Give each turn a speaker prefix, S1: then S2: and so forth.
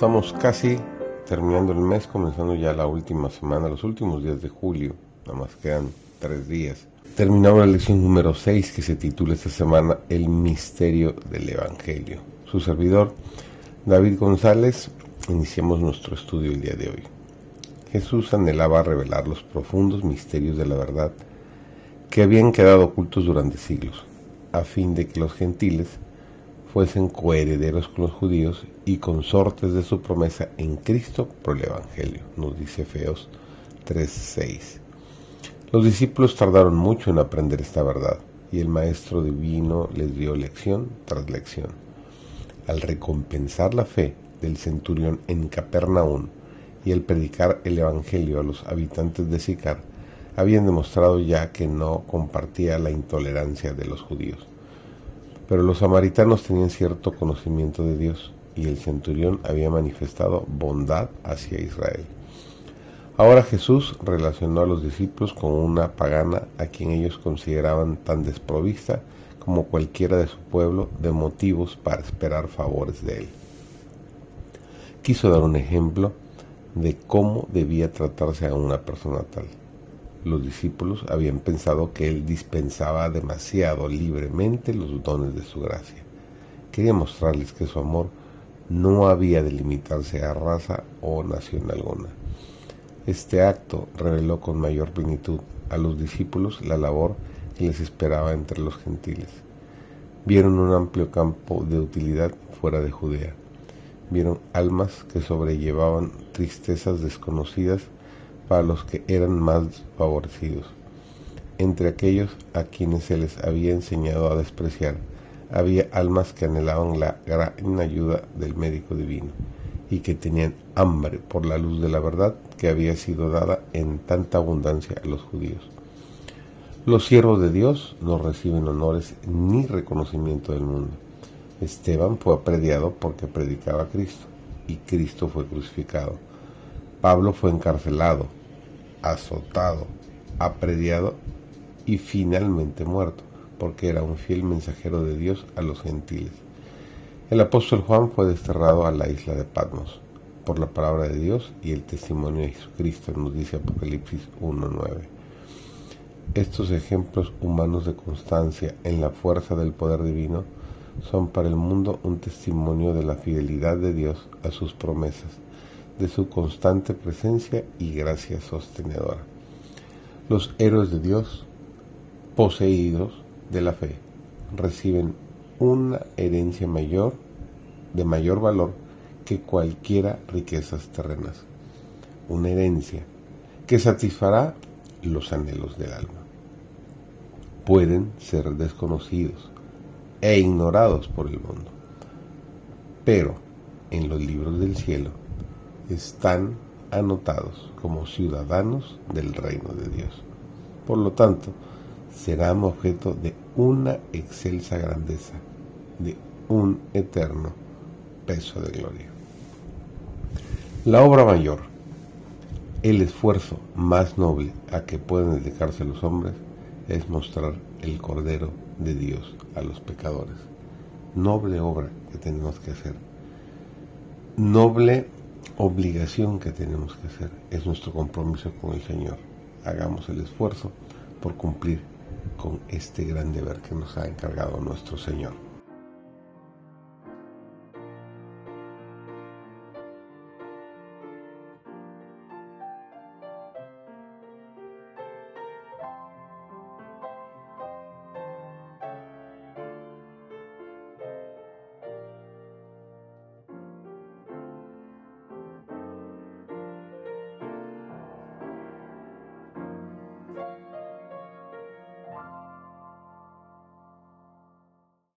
S1: Estamos casi terminando el mes, comenzando ya la última semana, los últimos días de julio, nada más quedan tres días. Terminamos la lección número 6 que se titula esta semana El misterio del Evangelio. Su servidor, David González, iniciamos nuestro estudio el día de hoy. Jesús anhelaba revelar los profundos misterios de la verdad que habían quedado ocultos durante siglos, a fin de que los gentiles fuesen coherederos con los judíos y consortes de su promesa en Cristo por el Evangelio, nos dice Feos 3.6. Los discípulos tardaron mucho en aprender esta verdad y el Maestro Divino les dio lección tras lección. Al recompensar la fe del centurión en Capernaum y al predicar el Evangelio a los habitantes de Sicar, habían demostrado ya que no compartía la intolerancia de los judíos pero los samaritanos tenían cierto conocimiento de Dios y el centurión había manifestado bondad hacia Israel. Ahora Jesús relacionó a los discípulos con una pagana a quien ellos consideraban tan desprovista como cualquiera de su pueblo de motivos para esperar favores de él. Quiso dar un ejemplo de cómo debía tratarse a una persona tal los discípulos habían pensado que él dispensaba demasiado libremente los dones de su gracia. Quería mostrarles que su amor no había de limitarse a raza o nación alguna. Este acto reveló con mayor plenitud a los discípulos la labor que les esperaba entre los gentiles. Vieron un amplio campo de utilidad fuera de Judea. Vieron almas que sobrellevaban tristezas desconocidas para los que eran más favorecidos. Entre aquellos a quienes se les había enseñado a despreciar, había almas que anhelaban la gran ayuda del médico divino y que tenían hambre por la luz de la verdad que había sido dada en tanta abundancia a los judíos. Los siervos de Dios no reciben honores ni reconocimiento del mundo. Esteban fue aprediado porque predicaba a Cristo y Cristo fue crucificado. Pablo fue encarcelado azotado, aprediado y finalmente muerto, porque era un fiel mensajero de Dios a los gentiles. El apóstol Juan fue desterrado a la isla de Patmos por la palabra de Dios y el testimonio de Jesucristo, nos dice Apocalipsis 1.9. Estos ejemplos humanos de constancia en la fuerza del poder divino son para el mundo un testimonio de la fidelidad de Dios a sus promesas de su constante presencia y gracia sostenedora. Los héroes de Dios, poseídos de la fe, reciben una herencia mayor, de mayor valor que cualquiera riquezas terrenas. Una herencia que satisfará los anhelos del alma. Pueden ser desconocidos e ignorados por el mundo, pero en los libros del cielo están anotados como ciudadanos del reino de Dios. Por lo tanto, serán objeto de una excelsa grandeza, de un eterno peso de gloria. La obra mayor, el esfuerzo más noble a que pueden dedicarse los hombres, es mostrar el Cordero de Dios a los pecadores. Noble obra que tenemos que hacer. Noble obligación que tenemos que hacer, es nuestro compromiso con el Señor. Hagamos el esfuerzo por cumplir con este gran deber que nos ha encargado nuestro Señor.